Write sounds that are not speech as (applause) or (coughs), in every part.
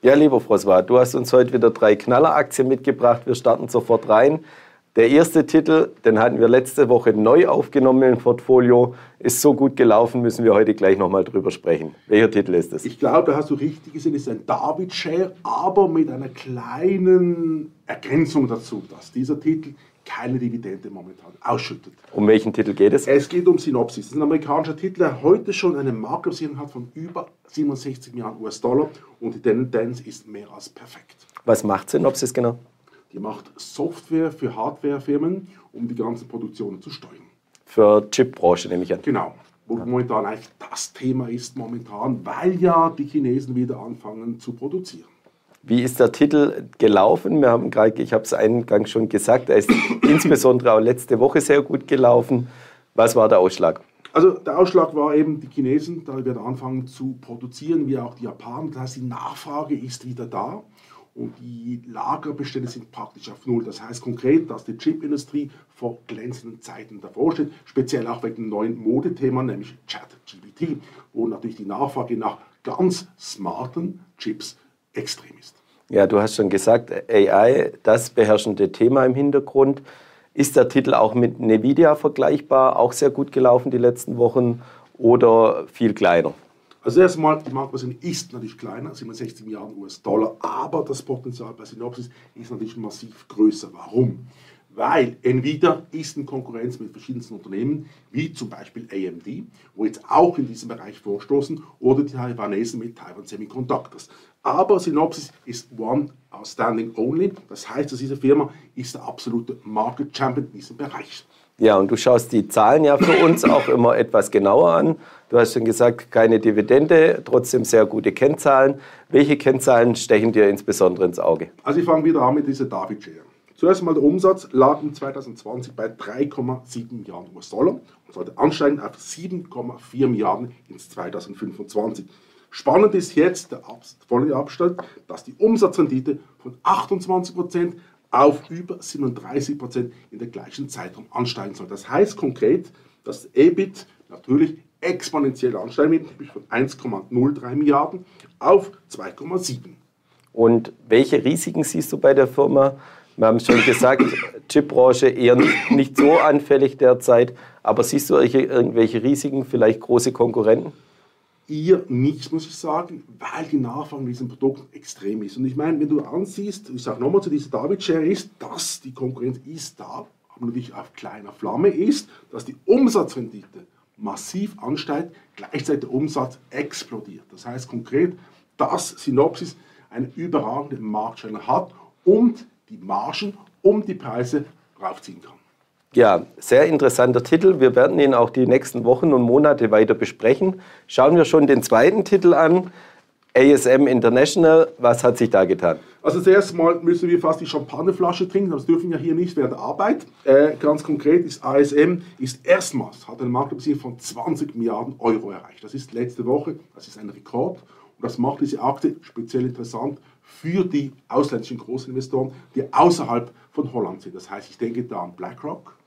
Ja, lieber François, du hast uns heute wieder drei Knalleraktien mitgebracht. Wir starten sofort rein. Der erste Titel, den hatten wir letzte Woche neu aufgenommen im Portfolio, ist so gut gelaufen, müssen wir heute gleich nochmal drüber sprechen. Welcher Titel ist es? Ich glaube, da hast du richtig gesehen, es ist ein David Share, aber mit einer kleinen Ergänzung dazu, dass dieser Titel keine Dividende momentan ausschüttet. Um welchen Titel geht es? Es geht um Synopsis. Das ist ein amerikanischer Titel, der heute schon eine Marktkapitalisierung hat von über 67 Milliarden US-Dollar und die Tendenz ist mehr als perfekt. Was macht Synopsis genau? Die macht Software für Hardwarefirmen, um die ganzen Produktionen zu steuern. Für Chipbranche nehme ich an. Genau. Wo momentan eigentlich das Thema ist momentan, weil ja die Chinesen wieder anfangen zu produzieren. Wie ist der Titel gelaufen? Wir haben gerade, ich habe es eingangs schon gesagt, er ist (coughs) insbesondere auch letzte Woche sehr gut gelaufen. Was war der Ausschlag? Also der Ausschlag war eben die Chinesen, da werden anfangen zu produzieren, wie auch die Japaner. Das heißt, die Nachfrage ist wieder da und die Lagerbestände sind praktisch auf Null. Das heißt konkret, dass die Chipindustrie vor glänzenden Zeiten davor steht, speziell auch wegen dem neuen Modethema, nämlich ChatGPT, wo natürlich die Nachfrage nach ganz smarten Chips extrem ist. Ja, du hast schon gesagt, AI, das beherrschende Thema im Hintergrund. Ist der Titel auch mit Nvidia vergleichbar, auch sehr gut gelaufen die letzten Wochen oder viel kleiner? Also erstmal, die Marktposition ist natürlich kleiner, 67 Milliarden US-Dollar, aber das Potenzial bei Synopsis ist natürlich massiv größer. Warum? Weil Nvidia ist in Konkurrenz mit verschiedensten Unternehmen, wie zum Beispiel AMD, wo jetzt auch in diesem Bereich vorstoßen, oder die Taiwanesen mit Taiwan Semiconductors. Aber Synopsis ist One Outstanding Only, das heißt, dass diese Firma ist der absolute Market Champion in diesem Bereich. Ja, und du schaust die Zahlen ja für uns auch immer etwas genauer an. Du hast schon gesagt, keine Dividende, trotzdem sehr gute Kennzahlen. Welche Kennzahlen stechen dir insbesondere ins Auge? Also ich fange wieder an mit dieser David Share. Zuerst mal der Umsatz lag in 2020 bei 3,7 Milliarden US-Dollar und sollte ansteigen auf 7,4 Milliarden ins 2025. Spannend ist jetzt der volle Abstand, dass die Umsatzrendite von 28 Prozent auf über 37 Prozent in der gleichen Zeitraum ansteigen soll. Das heißt konkret, dass EBIT natürlich exponentiell ansteigen wird, nämlich von 1,03 Milliarden auf 2,7. Und welche Risiken siehst du bei der Firma? Wir haben schon gesagt, (coughs) Chipbranche eher nicht, nicht so anfällig derzeit, aber siehst du irgendwelche Risiken, vielleicht große Konkurrenten? Ihr nichts, muss ich sagen, weil die Nachfrage mit diesem Produkt extrem ist. Und ich meine, wenn du ansiehst, ich sage nochmal zu dieser David-Share ist, dass die Konkurrenz ist da, aber natürlich auf kleiner Flamme ist, dass die Umsatzrendite massiv ansteigt, gleichzeitig der Umsatz explodiert. Das heißt konkret, dass Synopsis eine überragende Marktstelle hat und die Margen um die Preise raufziehen kann. Ja, sehr interessanter Titel. Wir werden ihn auch die nächsten Wochen und Monate weiter besprechen. Schauen wir schon den zweiten Titel an. ASM International, was hat sich da getan? Also zuerst mal müssen wir fast die Champagnerflasche trinken, das dürfen wir hier nicht während der Arbeit. Äh, ganz konkret ist ASM ist erstmals, hat eine Marktkapitalisierung von 20 Milliarden Euro erreicht. Das ist letzte Woche, das ist ein Rekord und das macht diese Aktie speziell interessant für die ausländischen Großinvestoren, die außerhalb von Holland sind. Das heißt, ich denke da an BlackRock,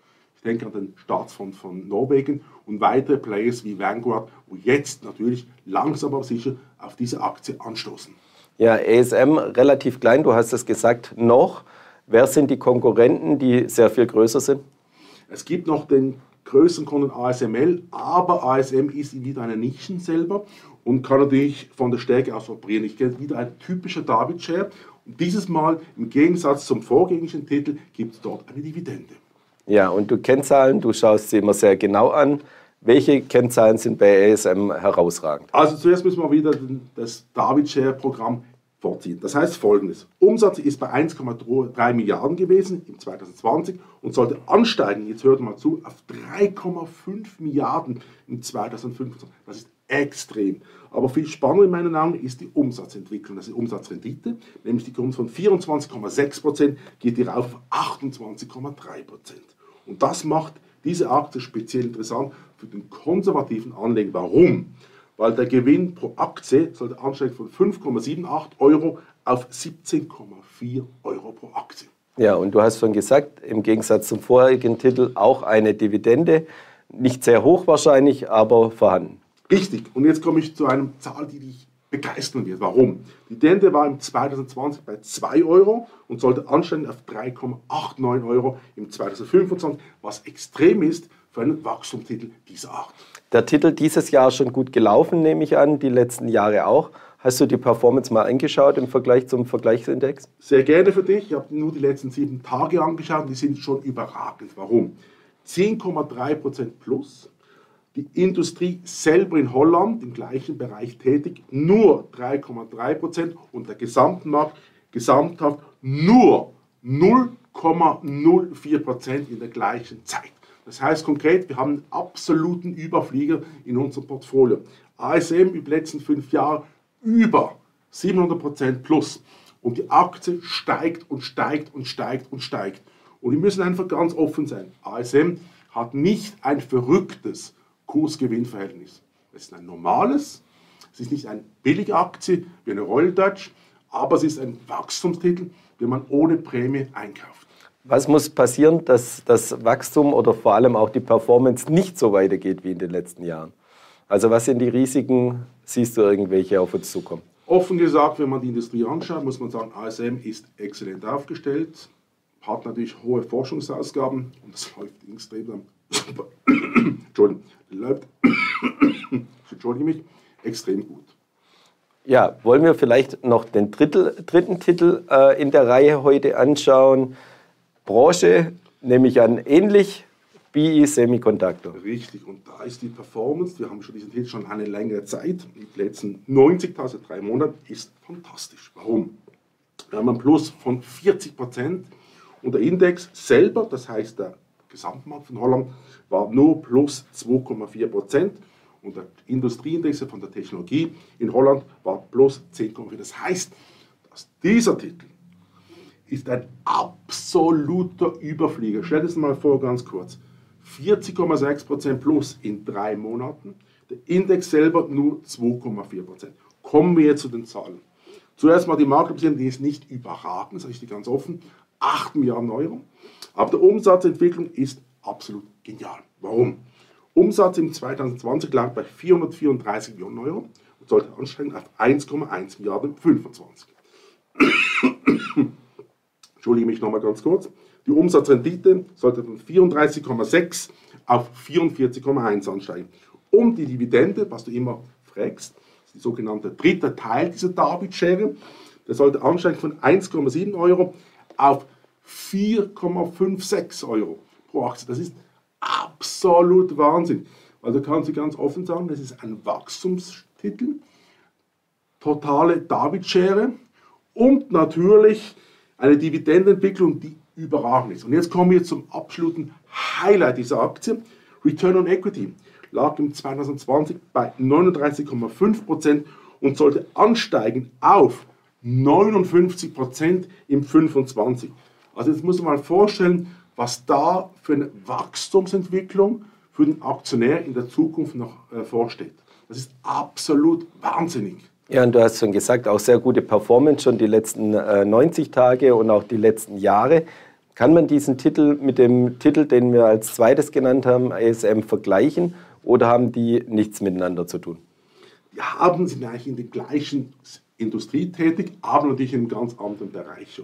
ich denke an den Staatsfonds von Norwegen und weitere Players wie Vanguard, wo jetzt natürlich langsam aber sicher auf diese Aktie anstoßen. Ja, ASM relativ klein, du hast es gesagt, noch. Wer sind die Konkurrenten, die sehr viel größer sind? Es gibt noch den größeren Kunden ASML, aber ASM ist wieder eine Nischen selber und kann natürlich von der Stärke aus operieren. Ich kenne wieder ein typischer David-Share und dieses Mal im Gegensatz zum vorgängigen Titel gibt es dort eine Dividende. Ja, und du Kennzahlen, du schaust sie immer sehr genau an. Welche Kennzahlen sind bei ASM herausragend? Also zuerst müssen wir wieder das David-Share-Programm vorziehen. Das heißt folgendes. Umsatz ist bei 1,3 Milliarden gewesen im 2020 und sollte ansteigen, jetzt hört mal zu, auf 3,5 Milliarden im 2025. Das ist extrem. Aber viel spannender in meinen Augen ist die Umsatzentwicklung, also die Umsatzrendite, nämlich die kommt von 24,6% geht rauf auf 28,3%. Und das macht diese Aktie speziell interessant für den konservativen Anleger. Warum? Weil der Gewinn pro Aktie sollte ansteigen von 5,78 Euro auf 17,4 Euro pro Aktie. Ja, und du hast schon gesagt, im Gegensatz zum vorherigen Titel auch eine Dividende. Nicht sehr hoch wahrscheinlich, aber vorhanden. Richtig. Und jetzt komme ich zu einer Zahl, die dich begeistern wird. Warum? Die Dividende war im 2020 bei 2 Euro und sollte ansteigen auf 3,89 Euro im 2025, was extrem ist für einen Wachstumstitel dieser Art. Der Titel dieses Jahr schon gut gelaufen, nehme ich an, die letzten Jahre auch. Hast du die Performance mal angeschaut im Vergleich zum Vergleichsindex? Sehr gerne für dich. Ich habe nur die letzten sieben Tage angeschaut und die sind schon überragend. Warum? 10,3% plus. Die Industrie selber in Holland im gleichen Bereich tätig, nur 3,3% und der Gesamtmarkt gesamthaft nur 0,04% in der gleichen Zeit. Das heißt konkret, wir haben einen absoluten Überflieger in unserem Portfolio. ASM über die letzten fünf Jahre über 700% plus. Und die Aktie steigt und steigt und steigt und steigt. Und wir müssen einfach ganz offen sein. ASM hat nicht ein verrücktes Kursgewinnverhältnis. Es ist ein normales, es ist nicht eine billige Aktie wie eine Royal Dutch, aber es ist ein Wachstumstitel, den man ohne Prämie einkauft. Was muss passieren, dass das Wachstum oder vor allem auch die Performance nicht so weitergeht wie in den letzten Jahren? Also was sind die Risiken? Siehst du irgendwelche auf uns zukommen? Offen gesagt, wenn man die Industrie anschaut, muss man sagen, ASM ist exzellent aufgestellt, hat natürlich hohe Forschungsausgaben und das (laughs) läuft extrem. Entschuldigung, läuft, entschuldige mich, extrem gut. Ja, wollen wir vielleicht noch den Drittel, dritten Titel äh, in der Reihe heute anschauen? Branche, nehme ich an, ähnlich BE Semiconductor. Richtig, und da ist die Performance, wir haben schon diesen Titel schon eine längere Zeit, die letzten 90 Tage, drei Monate, ist fantastisch. Warum? Wir haben einen Plus von 40 Prozent und der Index selber, das heißt der Gesamtmarkt von Holland, war nur plus 2,4 Prozent und der Industrieindex von der Technologie in Holland war plus 10,4. Das heißt, dass dieser Titel ist ein absoluter Überflieger. Stell dir das mal vor, ganz kurz. 40,6% plus in drei Monaten. Der Index selber nur 2,4%. Kommen wir jetzt zu den Zahlen. Zuerst mal die Marktkapitalisierung, die ist nicht überragend, sage ich dir ganz offen. 8 Milliarden Euro. Aber die Umsatzentwicklung ist absolut genial. Warum? Umsatz im 2020 lag bei 434 Millionen Euro und sollte ansteigen auf 1,1 Milliarden 25. (coughs) Entschuldige mich nochmal ganz kurz. Die Umsatzrendite sollte von 34,6 auf 44,1 ansteigen. Und die Dividende, was du immer fragst, die sogenannte dritte Teil dieser Darby-Schere, der sollte ansteigen von 1,7 Euro auf 4,56 Euro pro Aktie. Das ist absolut Wahnsinn. Also kannst du ganz offen sagen, das ist ein Wachstumstitel, totale David-Schere und natürlich eine Dividendenentwicklung, die überragend ist. Und jetzt kommen wir zum absoluten Highlight dieser Aktie. Return on Equity lag im 2020 bei 39,5% und sollte ansteigen auf 59% im 25. Also jetzt muss man mal vorstellen, was da für eine Wachstumsentwicklung für den Aktionär in der Zukunft noch äh, vorsteht. Das ist absolut wahnsinnig. Ja, und du hast schon gesagt, auch sehr gute Performance schon die letzten äh, 90 Tage und auch die letzten Jahre. Kann man diesen Titel mit dem Titel, den wir als zweites genannt haben, ASM, vergleichen oder haben die nichts miteinander zu tun? Die haben sind eigentlich in der gleichen Industrie tätig, aber natürlich in einem ganz anderen Bereich.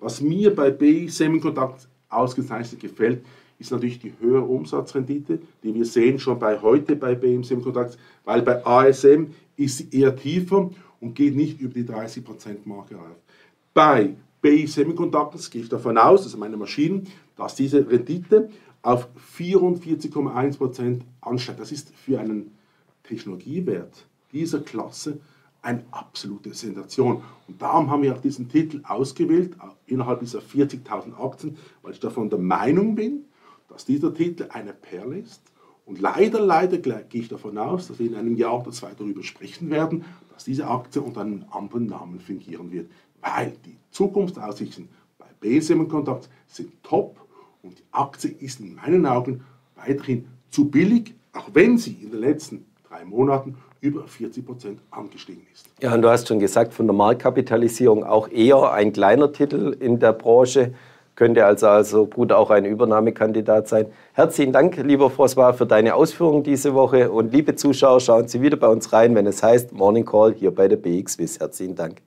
Was mir bei BI Semiconductor ausgezeichnet gefällt, ist natürlich die höhere Umsatzrendite, die wir sehen schon bei heute bei BM Semiconductor, weil bei ASM ist sie eher tiefer und geht nicht über die 30%-Marke auf. Bei BI Semiconductors gehe ich davon aus, also meine Maschinen, dass diese Rendite auf 44,1% ansteigt. Das ist für einen Technologiewert dieser Klasse eine absolute Sensation. Und darum haben wir auch diesen Titel ausgewählt, innerhalb dieser 40.000 Aktien, weil ich davon der Meinung bin, dass dieser Titel eine Perle ist. Und leider, leider gehe ich davon aus, dass wir in einem Jahr oder zwei darüber sprechen werden, dass diese Aktie unter einem anderen Namen fungieren wird weil die Zukunftsaussichten bei BSM Kontakt sind top und die Aktie ist in meinen Augen weiterhin zu billig, auch wenn sie in den letzten drei Monaten über 40 Prozent angestiegen ist. Ja, und du hast schon gesagt, von der Marktkapitalisierung auch eher ein kleiner Titel in der Branche. könnte also, also gut auch ein Übernahmekandidat sein. Herzlichen Dank, lieber François, für deine Ausführungen diese Woche. Und liebe Zuschauer, schauen Sie wieder bei uns rein, wenn es heißt Morning Call hier bei der BXWIS. Herzlichen Dank.